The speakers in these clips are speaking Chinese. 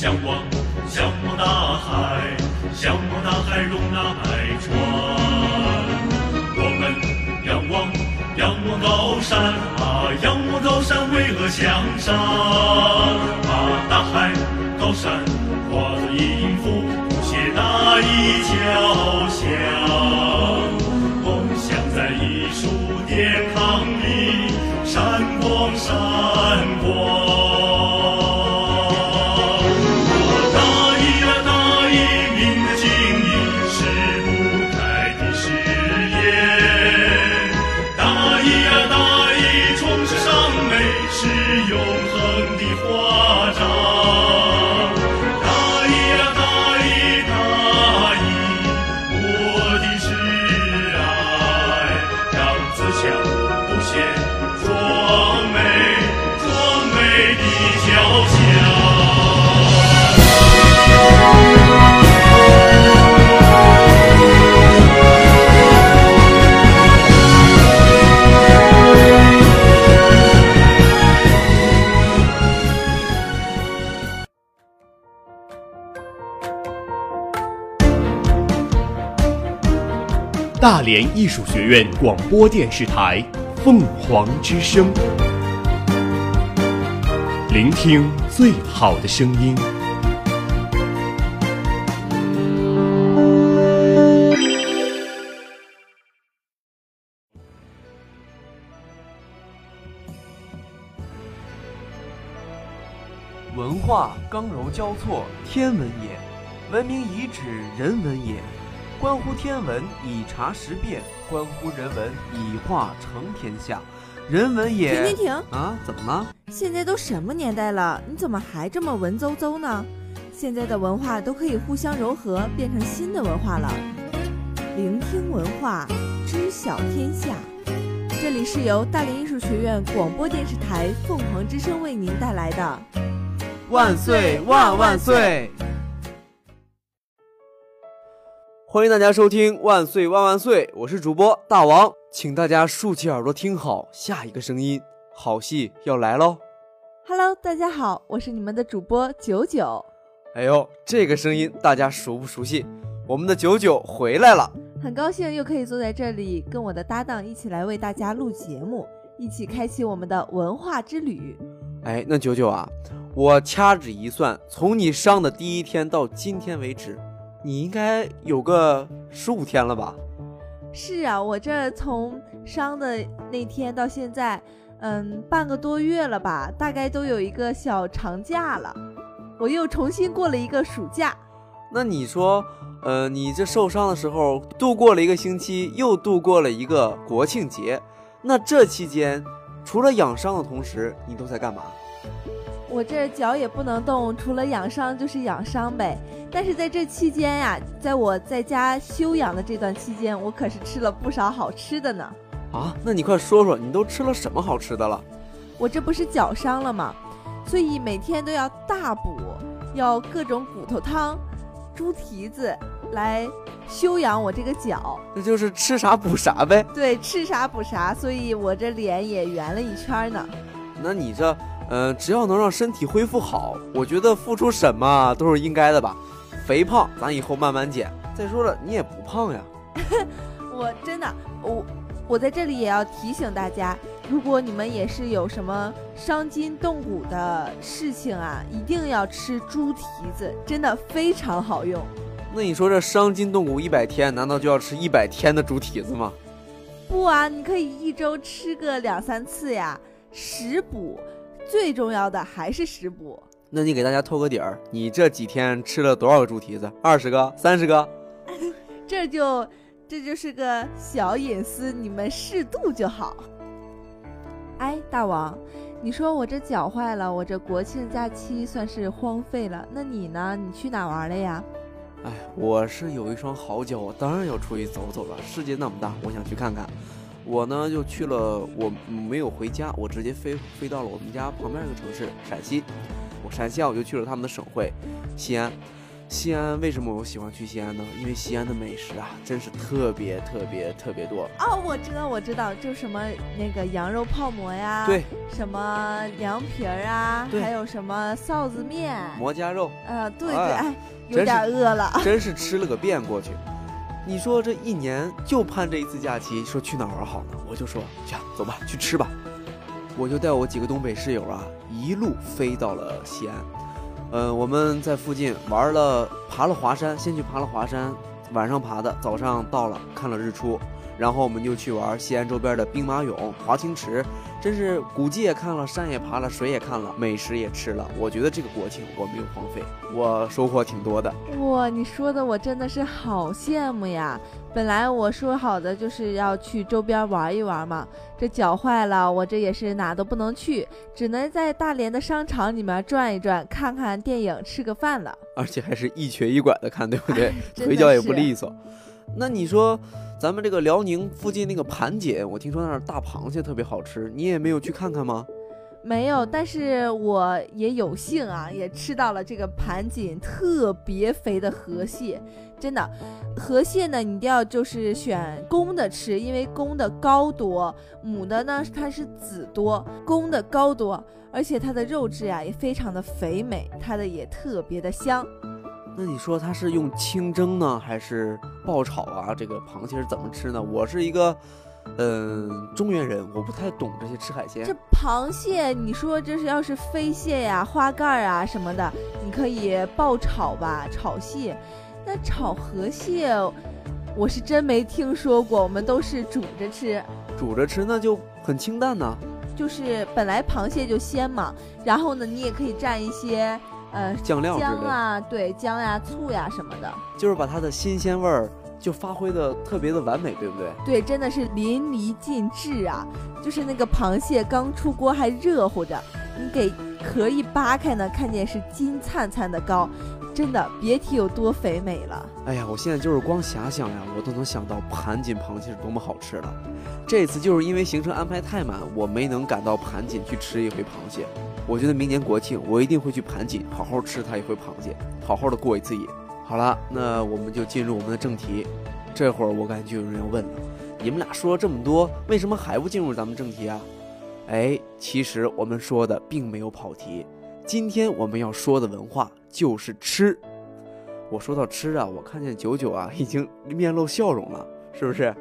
向往，向往大海，向往大海容纳百川。我们仰望，仰望高山啊，仰望高山巍峨向上，啊大海、高山化作音符，谱写大义交联艺术学院广播电视台《凤凰之声》，聆听最好的声音。文化刚柔交错，天文也；文明遗址，人文也。关乎天文，以察时变；关乎人文，以化成天下。人文也。停停停！啊，怎么了？现在都什么年代了，你怎么还这么文绉绉呢？现在的文化都可以互相融合，变成新的文化了。聆听文化，知晓天下。这里是由大连艺术学院广播电视台凤凰之声为您带来的。万岁万万岁！欢迎大家收听《万岁万万岁》，我是主播大王，请大家竖起耳朵听好，下一个声音，好戏要来喽！Hello，大家好，我是你们的主播九九。哎呦，这个声音大家熟不熟悉？我们的九九回来了。很高兴又可以坐在这里，跟我的搭档一起来为大家录节目，一起开启我们的文化之旅。哎，那九九啊，我掐指一算，从你上的第一天到今天为止，你应该有个十五天了吧？是啊，我这从伤的那天到现在，嗯，半个多月了吧，大概都有一个小长假了。我又重新过了一个暑假。那你说，呃，你这受伤的时候度过了一个星期，又度过了一个国庆节，那这期间除了养伤的同时，你都在干嘛？我这脚也不能动，除了养伤就是养伤呗。但是在这期间呀，在我在家休养的这段期间，我可是吃了不少好吃的呢。啊，那你快说说，你都吃了什么好吃的了？我这不是脚伤了吗？所以每天都要大补，要各种骨头汤、猪蹄子来修养我这个脚。那就是吃啥补啥呗。对，吃啥补啥，所以我这脸也圆了一圈呢。那你这，呃，只要能让身体恢复好，我觉得付出什么都是应该的吧。肥胖咱以后慢慢减。再说了，你也不胖呀。我真的，我我在这里也要提醒大家，如果你们也是有什么伤筋动骨的事情啊，一定要吃猪蹄子，真的非常好用。那你说这伤筋动骨一百天，难道就要吃一百天的猪蹄子吗？不啊，你可以一周吃个两三次呀。食补最重要的还是食补。那你给大家透个底儿，你这几天吃了多少个猪蹄子？二十个、三十个？这就这就是个小隐私，你们适度就好。哎，大王，你说我这脚坏了，我这国庆假期算是荒废了。那你呢？你去哪玩了呀？哎，我是有一双好脚，我当然要出去走走了。世界那么大，我想去看看。我呢就去了，我没有回家，我直接飞飞到了我们家旁边一个城市陕西。我陕西啊，我就去了他们的省会西安。西安为什么我喜欢去西安呢？因为西安的美食啊，真是特别特别特别多。哦，我知道，我知道，就什么那个羊肉泡馍呀，对，什么凉皮儿啊，对还有什么臊子面，馍夹肉，呃，对对，哎哎，有点饿了。真是吃了个遍过去。你说这一年就盼这一次假期，说去哪儿玩好呢？我就说，去走吧，去吃吧。我就带我几个东北室友啊，一路飞到了西安。呃，我们在附近玩了，爬了华山，先去爬了华山，晚上爬的，早上到了看了日出，然后我们就去玩西安周边的兵马俑、华清池，真是古迹也看了，山也爬了，水也看了，美食也吃了。我觉得这个国庆我没有荒废，我收获挺多的。哇，你说的我真的是好羡慕呀！本来我说好的就是要去周边玩一玩嘛，这脚坏了，我这也是哪都不能去，只能在大连的商场里面转一转，看看电影，吃个饭了。而且还是一瘸一拐的看，对不对？腿脚也不利索。那你说，咱们这个辽宁附近那个盘锦，我听说那儿大螃蟹特别好吃，你也没有去看看吗？没有，但是我也有幸啊，也吃到了这个盘锦特别肥的河蟹，真的，河蟹呢，你一定要就是选公的吃，因为公的膏多，母的呢它是籽多，公的膏多，而且它的肉质呀也非常的肥美，它的也特别的香。那你说它是用清蒸呢，还是爆炒啊？这个螃蟹是怎么吃呢？我是一个，嗯、中原人，我不太懂这些吃海鲜这。螃蟹，你说这是要是飞蟹呀、花盖儿啊什么的，你可以爆炒吧，炒蟹。那炒河蟹，我是真没听说过，我们都是煮着吃。煮着吃那就很清淡呐、就是本来螃蟹就鲜嘛，然后呢，你也可以蘸一些呃酱料姜啊，对姜呀、醋呀什么的。就是把它的新鲜味儿就发挥的特别的完美，对不对？对，真的是淋漓尽致啊！就是那个螃蟹刚出锅还热乎着，你给壳一扒开呢，看见是金灿灿的膏，真的别提有多肥美了。哎呀，我现在就是光遐想呀，我都能想到盘锦螃蟹是多么好吃了。这次就是因为行程安排太满，我没能赶到盘锦去吃一回螃蟹。我觉得明年国庆我一定会去盘锦好好吃它一回螃蟹，好好的过一次瘾。好了，那我们就进入我们的正题。这会儿我感觉就有人要问了，你们俩说了这么多，为什么还不进入咱们正题啊？哎，其实我们说的并没有跑题。今天我们要说的文化就是吃。我说到吃啊，我看见九九啊已经面露笑容了，是不是？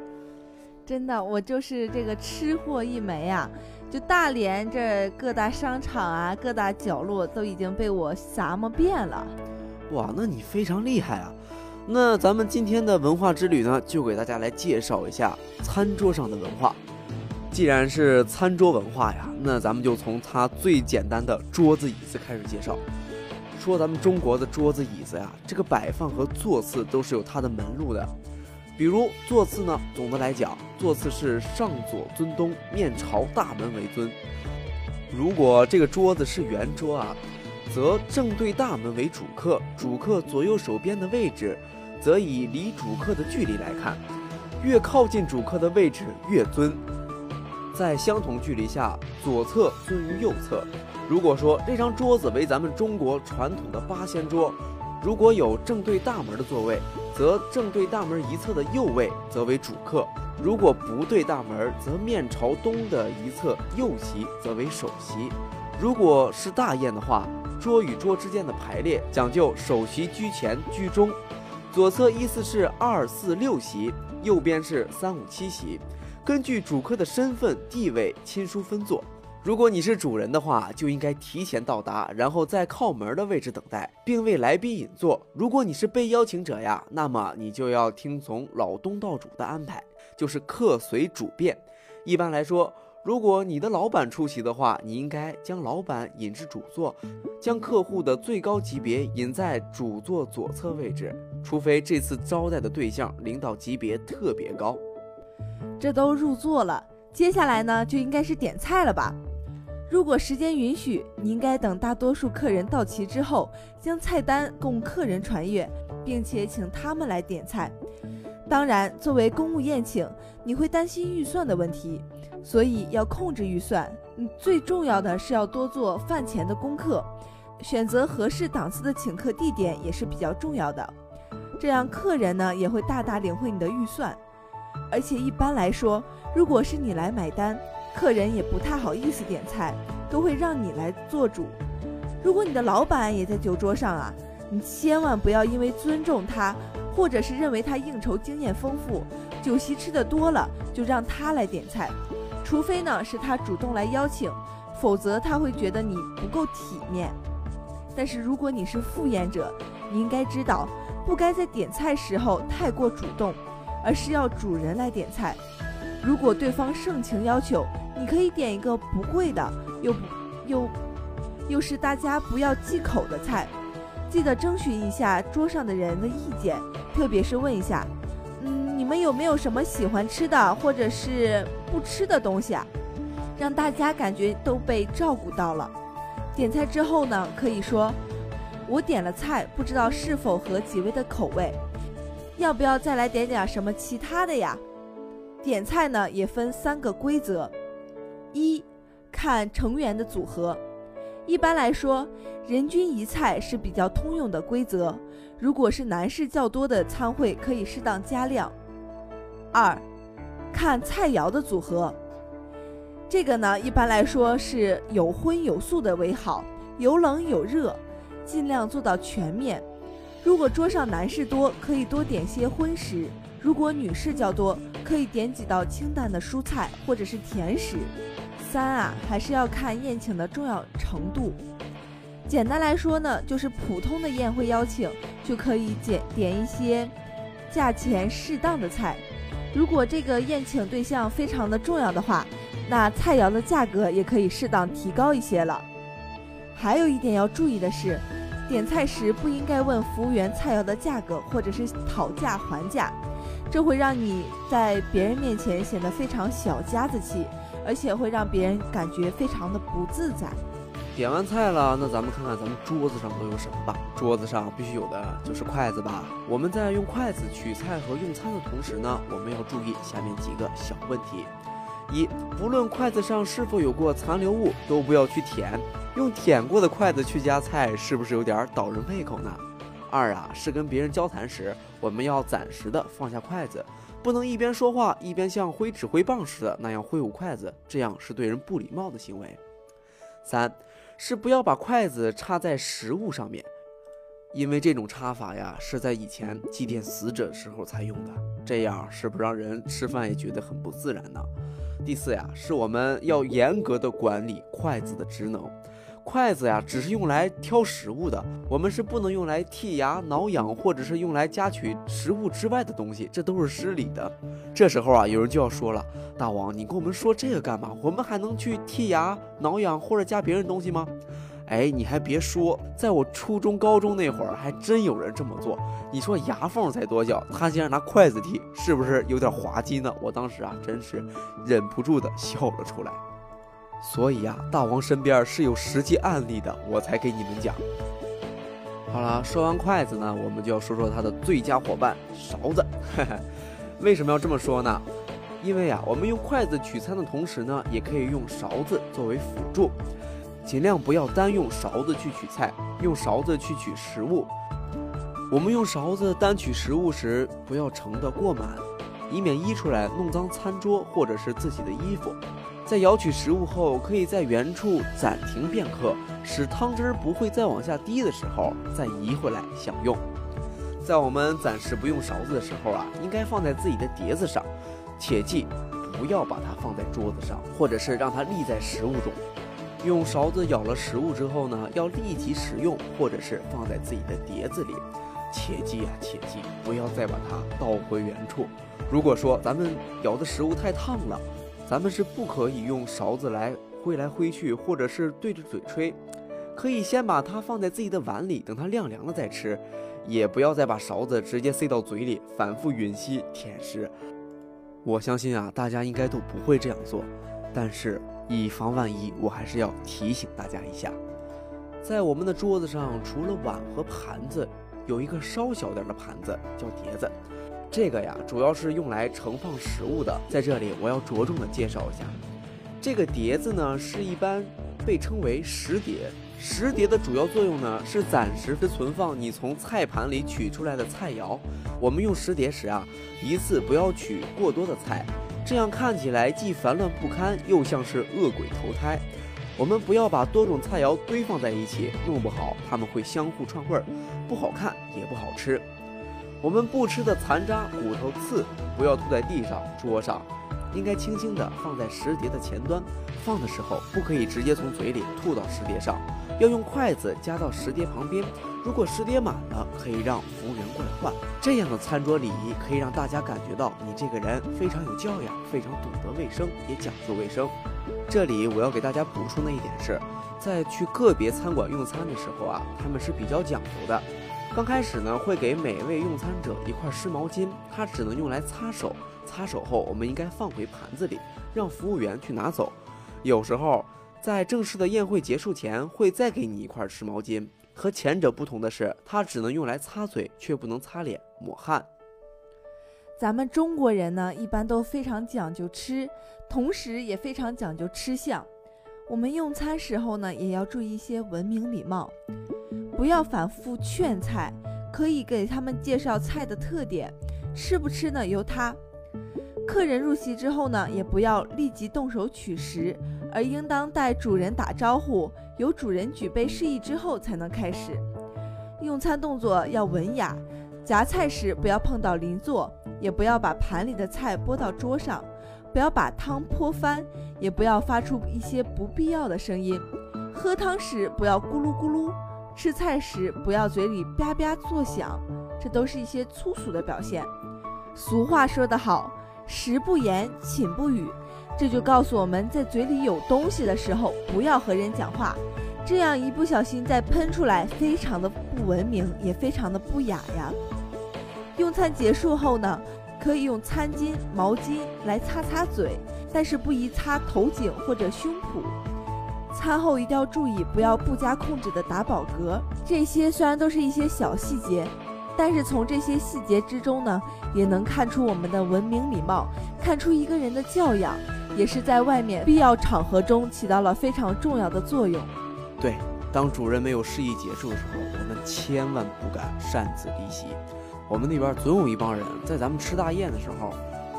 真的，我就是这个吃货一枚啊！就大连这各大商场啊，各大角落都已经被我撒么遍了。哇，那你非常厉害啊！那咱们今天的文化之旅呢，就给大家来介绍一下餐桌上的文化。既然是餐桌文化呀，那咱们就从它最简单的桌子椅子开始介绍。说咱们中国的桌子椅子呀，这个摆放和座次都是有它的门路的。比如座次呢，总的来讲，座次是上左尊东，面朝大门为尊。如果这个桌子是圆桌啊，则正对大门为主客，主客左右手边的位置，则以离主客的距离来看，越靠近主客的位置越尊。在相同距离下，左侧尊于右侧。如果说这张桌子为咱们中国传统的八仙桌，如果有正对大门的座位，则正对大门一侧的右位则为主客；如果不对大门，则面朝东的一侧右席则为首席。如果是大宴的话，桌与桌之间的排列讲究首席居前居中，左侧依次是二四六席，右边是三五七席，根据主客的身份地位亲疏分坐。如果你是主人的话，就应该提前到达，然后在靠门的位置等待，并为来宾引座。如果你是被邀请者呀，那么你就要听从老东道主的安排，就是客随主便。一般来说，如果你的老板出席的话，你应该将老板引至主座，将客户的最高级别引在主座左侧位置，除非这次招待的对象领导级别特别高。这都入座了，接下来呢就应该是点菜了吧？如果时间允许，你应该等大多数客人到齐之后，将菜单供客人传阅，并且请他们来点菜。当然，作为公务宴请，你会担心预算的问题，所以要控制预算。最重要的是要多做饭前的功课。选择合适档次的请客地点也是比较重要的，这样客人呢也会大大领会你的预算。而且一般来说，如果是你来买单，客人也不太好意思点菜，都会让你来做主。如果你的老板也在酒桌上啊，你千万不要因为尊重他，或者是认为他应酬经验丰富，酒席吃的多了就让他来点菜，除非呢是他主动来邀请，否则他会觉得你不够体面。但是如果你是赴宴者，你应该知道，不该在点菜时候太过主动，而是要主人来点菜。如果对方盛情要求，你可以点一个不贵的，又不又又是大家不要忌口的菜。记得征询一下桌上的人的意见，特别是问一下，嗯，你们有没有什么喜欢吃的或者是不吃的东西啊？让大家感觉都被照顾到了。点菜之后呢，可以说我点了菜，不知道是否合几位的口味，要不要再来点点什么其他的呀？点菜呢也分三个规则：一，看成员的组合，一般来说，人均一菜是比较通用的规则。如果是男士较多的餐会，可以适当加量。二，看菜肴的组合。这个呢，一般来说是有荤有素的为好，有冷有热，尽量做到全面。如果桌上男士多，可以多点些荤食；如果女士较多，可以点几道清淡的蔬菜或者是甜食。三啊，还是要看宴请的重要程度。简单来说呢，就是普通的宴会邀请就可以点点一些价钱适当的菜。如果这个宴请对象非常的重要的话，那菜肴的价格也可以适当提高一些了。还有一点要注意的是，点菜时不应该问服务员菜肴的价格，或者是讨价还价，这会让你在别人面前显得非常小家子气，而且会让别人感觉非常的不自在。点完菜了，那咱们看看咱们桌子上都有什么吧。桌子上必须有的就是筷子吧。我们在用筷子取菜和用餐的同时呢，我们要注意下面几个小问题。一，不论筷子上是否有过残留物，都不要去舔。用舔过的筷子去夹菜，是不是有点倒人胃口呢？二啊，是跟别人交谈时，我们要暂时的放下筷子，不能一边说话一边像挥指挥棒似的那样挥舞筷子，这样是对人不礼貌的行为。三，是不要把筷子插在食物上面，因为这种插法呀，是在以前祭奠死者时候才用的，这样是不让人吃饭也觉得很不自然呢。第四呀，是我们要严格的管理筷子的职能。筷子呀，只是用来挑食物的，我们是不能用来剔牙、挠痒，或者是用来夹取食物之外的东西，这都是失礼的。这时候啊，有人就要说了：“大王，你跟我们说这个干嘛？我们还能去剔牙、挠痒或者夹别人东西吗？”哎，你还别说，在我初中、高中那会儿，还真有人这么做。你说牙缝才多小，他竟然拿筷子剔，是不是有点滑稽呢？我当时啊，真是忍不住的笑了出来。所以呀，大王身边是有实际案例的，我才给你们讲。好了，说完筷子呢，我们就要说说他的最佳伙伴——勺子。为什么要这么说呢？因为啊，我们用筷子取餐的同时呢，也可以用勺子作为辅助。尽量不要单用勺子去取菜，用勺子去取食物。我们用勺子单取食物时，不要盛得过满，以免溢出来弄脏餐桌或者是自己的衣服。在舀取食物后，可以在原处暂停片刻，使汤汁不会再往下滴的时候，再移回来享用。在我们暂时不用勺子的时候啊，应该放在自己的碟子上，切记不要把它放在桌子上，或者是让它立在食物中。用勺子舀了食物之后呢，要立即食用，或者是放在自己的碟子里。切记啊，切记，不要再把它倒回原处。如果说咱们舀的食物太烫了，咱们是不可以用勺子来挥来挥去，或者是对着嘴吹。可以先把它放在自己的碗里，等它晾凉了再吃。也不要再把勺子直接塞到嘴里，反复吮吸舔食。我相信啊，大家应该都不会这样做，但是。以防万一，我还是要提醒大家一下，在我们的桌子上，除了碗和盘子，有一个稍小点的盘子叫碟子。这个呀，主要是用来盛放食物的。在这里，我要着重的介绍一下，这个碟子呢，是一般被称为食碟，食碟的主要作用呢，是暂时存放你从菜盘里取出来的菜肴。我们用食碟时啊，一次不要取过多的菜，这样看起来既烦乱不堪，又像是恶鬼投胎。我们不要把多种菜肴堆放在一起，弄不好它们会相互串味儿，不好看也不好吃。我们不吃的残渣、骨头、刺，不要吐在地上、桌上，应该轻轻地放在食碟的前端。放的时候不可以直接从嘴里吐到食碟上，要用筷子夹到食碟旁边。如果食碟满了，可以让服务员过来换。这样的餐桌礼仪可以让大家感觉到你这个人非常有教养，非常懂得卫生，也讲究卫生。这里我要给大家补充的一点是，在去个别餐馆用餐的时候啊，他们是比较讲究的。刚开始呢，会给每位用餐者一块湿毛巾，它只能用来擦手。擦手后，我们应该放回盘子里，让服务员去拿走。有时候，在正式的宴会结束前，会再给你一块湿毛巾。和前者不同的是，它只能用来擦嘴，却不能擦脸、抹汗。咱们中国人呢，一般都非常讲究吃，同时也非常讲究吃相。我们用餐时候呢，也要注意一些文明礼貌，不要反复劝菜，可以给他们介绍菜的特点，吃不吃呢由他。客人入席之后呢，也不要立即动手取食，而应当待主人打招呼，由主人举杯示意之后才能开始。用餐动作要文雅，夹菜时不要碰到邻座，也不要把盘里的菜拨到桌上，不要把汤泼翻，也不要发出一些不必要的声音。喝汤时不要咕噜咕噜，吃菜时不要嘴里吧吧作响，这都是一些粗俗的表现。俗话说得好。食不言，寝不语，这就告诉我们在嘴里有东西的时候，不要和人讲话，这样一不小心再喷出来，非常的不文明，也非常的不雅呀。用餐结束后呢，可以用餐巾、毛巾来擦擦嘴，但是不宜擦头颈或者胸脯。餐后一定要注意，不要不加控制的打饱嗝。这些虽然都是一些小细节。但是从这些细节之中呢，也能看出我们的文明礼貌，看出一个人的教养，也是在外面必要场合中起到了非常重要的作用。对，当主人没有示意结束的时候，我们千万不敢擅自离席。我们那边总有一帮人在咱们吃大宴的时候，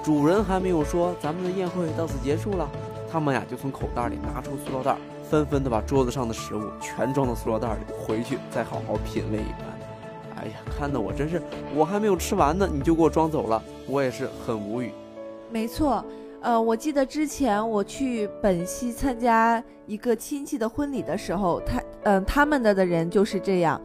主人还没有说咱们的宴会到此结束了，他们呀就从口袋里拿出塑料袋，纷纷的把桌子上的食物全装到塑料袋里，回去再好好品味一番。哎呀，看得我真是，我还没有吃完呢，你就给我装走了，我也是很无语。没错，呃，我记得之前我去本溪参加一个亲戚的婚礼的时候，他，嗯，他们的的人就是这样。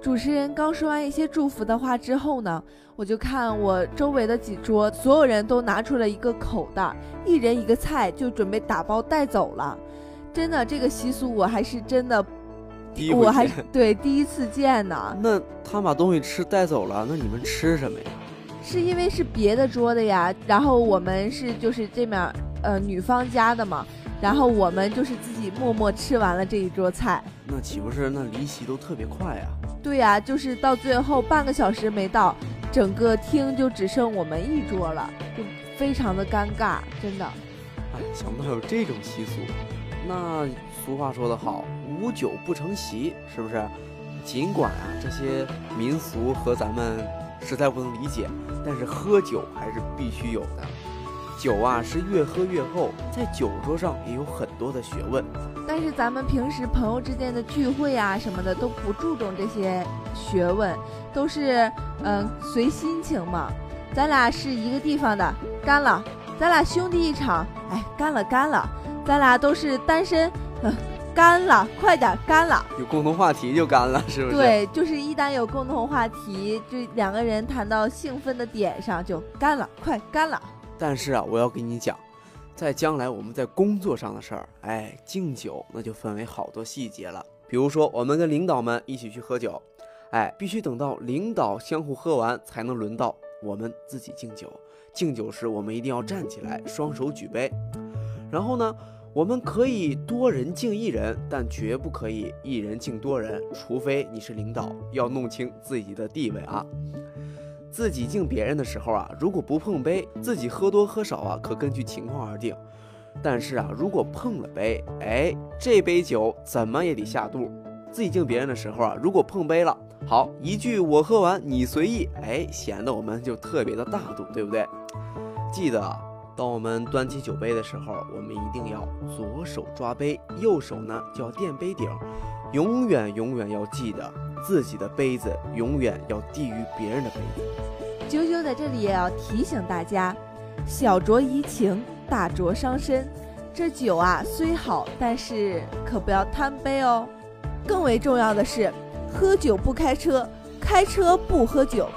主持人刚说完一些祝福的话之后呢，我就看我周围的几桌，所有人都拿出了一个口袋，一人一个菜，就准备打包带走了。真的，这个习俗我还是真的。我还 对第一次见呢。那他把东西吃带走了，那你们吃什么呀？是因为是别的桌的呀，然后我们是就是这面呃女方家的嘛，然后我们就是自己默默吃完了这一桌菜。那岂不是那离席都特别快呀？对呀，就是到最后半个小时没到，整个厅就只剩我们一桌了，就非常的尴尬，真的。哎，想不到有这种习俗。那俗话说得好。无酒不成席，是不是？尽管啊，这些民俗和咱们实在不能理解，但是喝酒还是必须有的。酒啊，是越喝越厚，在酒桌上也有很多的学问。但是咱们平时朋友之间的聚会啊什么的都不注重这些学问，都是嗯随心情嘛。咱俩是一个地方的，干了；咱俩兄弟一场，哎，干了干了。咱俩都是单身，嗯。干了，快点干了！有共同话题就干了，是不是？对，就是一旦有共同话题，就两个人谈到兴奋的点上就干了，快干了。但是啊，我要跟你讲，在将来我们在工作上的事儿，哎，敬酒那就分为好多细节了。比如说，我们跟领导们一起去喝酒，哎，必须等到领导相互喝完，才能轮到我们自己敬酒。敬酒时，我们一定要站起来，双手举杯，然后呢？我们可以多人敬一人，但绝不可以一人敬多人，除非你是领导，要弄清自己的地位啊。自己敬别人的时候啊，如果不碰杯，自己喝多喝少啊，可根据情况而定。但是啊，如果碰了杯，哎，这杯酒怎么也得下肚，自己敬别人的时候啊，如果碰杯了，好一句我喝完你随意，哎，显得我们就特别的大度，对不对？记得当我们端起酒杯的时候，我们一定要左手抓杯，右手呢就要垫杯顶，永远永远要记得自己的杯子永远要低于别人的杯子。九九在这里也要提醒大家，小酌怡情，大酌伤身。这酒啊虽好，但是可不要贪杯哦。更为重要的是，喝酒不开车，开车不喝酒。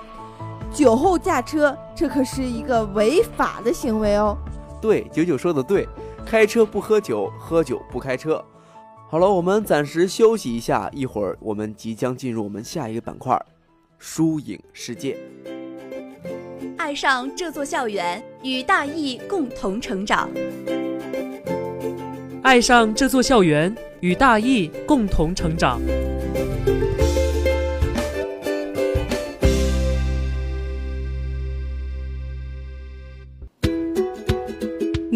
酒后驾车，这可是一个违法的行为哦。对，九九说的对，开车不喝酒，喝酒不开车。好了，我们暂时休息一下，一会儿我们即将进入我们下一个板块——书影世界。爱上这座校园，与大义共同成长。爱上这座校园，与大义共同成长。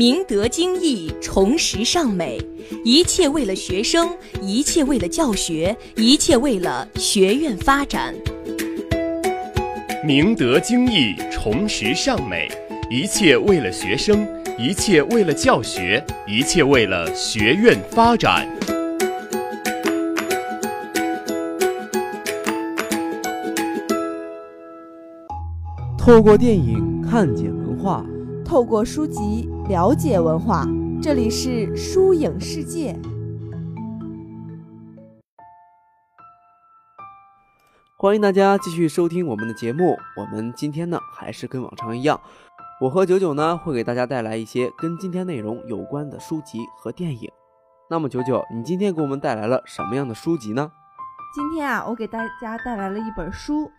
明德精义，重实尚美，一切为了学生，一切为了教学，一切为了学院发展。明德精义，重实尚美，一切为了学生，一切为了教学，一切为了学院发展。透过电影看见文化。透过书籍了解文化，这里是书影世界。欢迎大家继续收听我们的节目。我们今天呢，还是跟往常一样，我和九九呢会给大家带来一些跟今天内容有关的书籍和电影。那么九九，你今天给我们带来了什么样的书籍呢？今天啊，我给大家带来了一本书，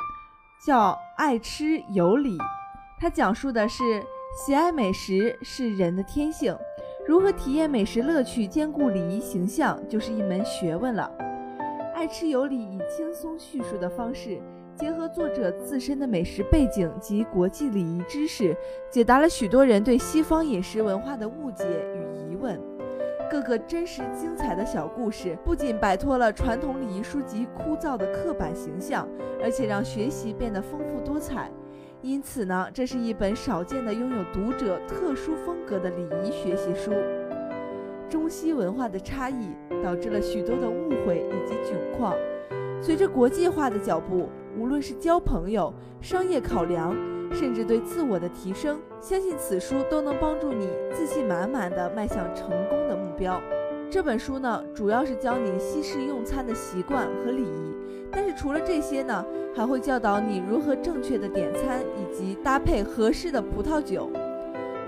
叫《爱吃有理》，它讲述的是。喜爱美食是人的天性，如何体验美食乐趣，兼顾礼仪形象，就是一门学问了。爱吃有礼以轻松叙述的方式，结合作者自身的美食背景及国际礼仪知识，解答了许多人对西方饮食文化的误解与疑问。各个真实精彩的小故事，不仅摆脱了传统礼仪书籍枯燥的刻板形象，而且让学习变得丰富多彩。因此呢，这是一本少见的拥有读者特殊风格的礼仪学习书。中西文化的差异导致了许多的误会以及窘况。随着国际化的脚步，无论是交朋友、商业考量，甚至对自我的提升，相信此书都能帮助你自信满满的迈向成功的目标。这本书呢，主要是教你西式用餐的习惯和礼仪。但是除了这些呢，还会教导你如何正确的点餐，以及搭配合适的葡萄酒。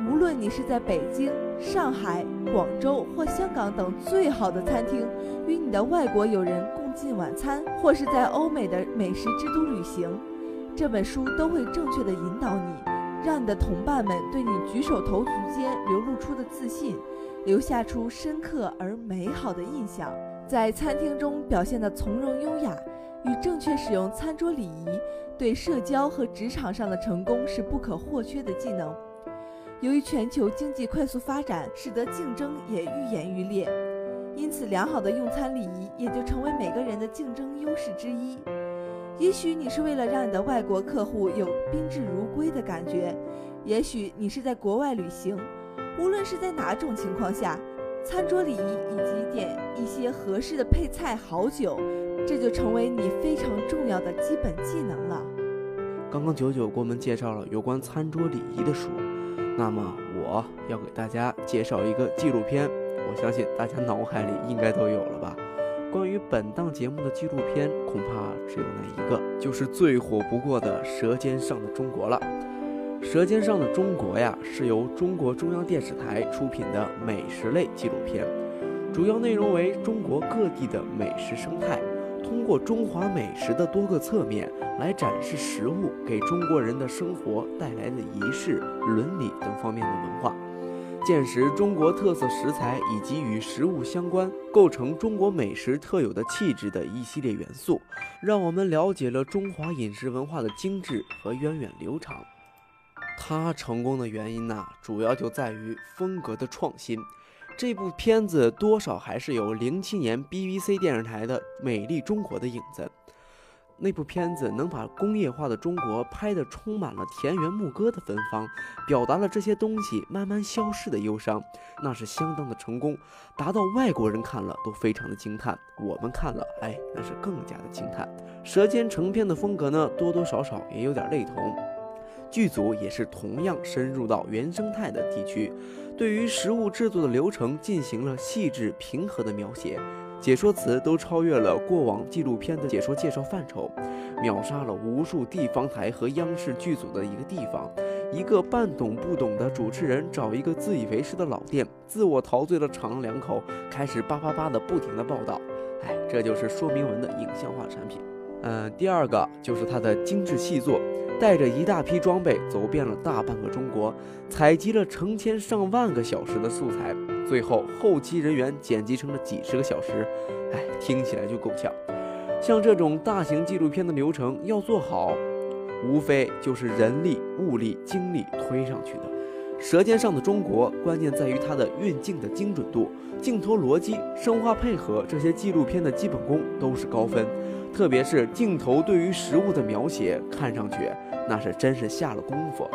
无论你是在北京、上海、广州或香港等最好的餐厅与你的外国友人共进晚餐，或是在欧美的美食之都旅行，这本书都会正确的引导你，让你的同伴们对你举手投足间流露出的自信，留下出深刻而美好的印象。在餐厅中表现的从容优雅。与正确使用餐桌礼仪，对社交和职场上的成功是不可或缺的技能。由于全球经济快速发展，使得竞争也愈演愈烈，因此良好的用餐礼仪也就成为每个人的竞争优势之一。也许你是为了让你的外国客户有宾至如归的感觉，也许你是在国外旅行，无论是在哪种情况下，餐桌礼仪以及点一些合适的配菜、好酒。这就成为你非常重要的基本技能了。刚刚九九给我们介绍了有关餐桌礼仪的书，那么我要给大家介绍一个纪录片，我相信大家脑海里应该都有了吧？关于本档节目的纪录片，恐怕只有那一个，就是最火不过的《舌尖上的中国》了。《舌尖上的中国》呀，是由中国中央电视台出品的美食类纪录片，主要内容为中国各地的美食生态。通过中华美食的多个侧面来展示食物给中国人的生活带来的仪式、伦理等方面的文化，见识中国特色食材以及与食物相关、构成中国美食特有的气质的一系列元素，让我们了解了中华饮食文化的精致和源远流长。它成功的原因呢，主要就在于风格的创新。这部片子多少还是有零七年 BBC 电视台的《美丽中国》的影子。那部片子能把工业化的中国拍得充满了田园牧歌的芬芳，表达了这些东西慢慢消逝的忧伤，那是相当的成功，达到外国人看了都非常的惊叹，我们看了，哎，那是更加的惊叹。《舌尖》成片的风格呢，多多少少也有点类同，剧组也是同样深入到原生态的地区，对于食物制作的流程进行了细致平和的描写。解说词都超越了过往纪录片的解说介绍范畴，秒杀了无数地方台和央视剧组的一个地方。一个半懂不懂的主持人找一个自以为是的老店，自我陶醉了尝了两口，开始叭叭叭的不停的报道。哎，这就是说明文的影像化产品。嗯，第二个就是它的精致细作，带着一大批装备走遍了大半个中国，采集了成千上万个小时的素材。最后，后期人员剪辑成了几十个小时，哎，听起来就够呛。像这种大型纪录片的流程要做好，无非就是人力、物力、精力推上去的。《舌尖上的中国》关键在于它的运镜的精准度、镜头逻辑、声画配合，这些纪录片的基本功都是高分。特别是镜头对于食物的描写，看上去那是真是下了功夫。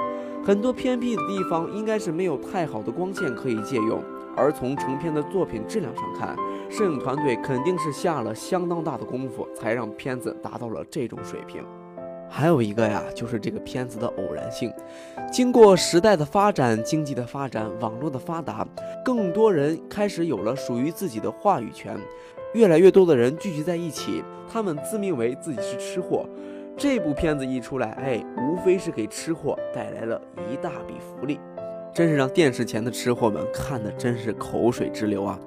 很多偏僻的地方应该是没有太好的光线可以借用。而从成片的作品质量上看，摄影团队肯定是下了相当大的功夫，才让片子达到了这种水平。还有一个呀，就是这个片子的偶然性。经过时代的发展、经济的发展、网络的发达，更多人开始有了属于自己的话语权，越来越多的人聚集在一起，他们自命为自己是吃货。这部片子一出来，哎，无非是给吃货带来了一大笔福利。真是让电视前的吃货们看的真是口水直流啊！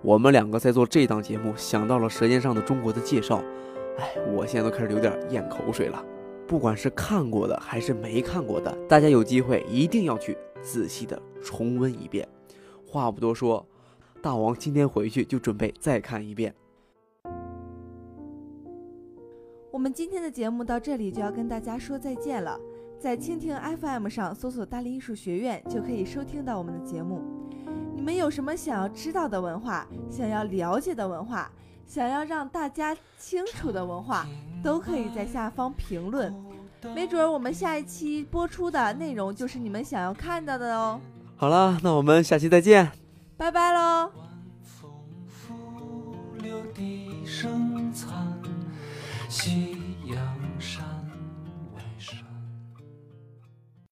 我们两个在做这档节目，想到了《舌尖上的中国》的介绍，哎，我现在都开始有点咽口水了。不管是看过的还是没看过的，大家有机会一定要去仔细的重温一遍。话不多说，大王今天回去就准备再看一遍。我们今天的节目到这里就要跟大家说再见了。在蜻蜓 FM 上搜索“大连艺术学院”就可以收听到我们的节目。你们有什么想要知道的文化、想要了解的文化、想要让大家清楚的文化，都可以在下方评论。没准儿我们下一期播出的内容就是你们想要看到的哦。好了，那我们下期再见，拜拜喽。西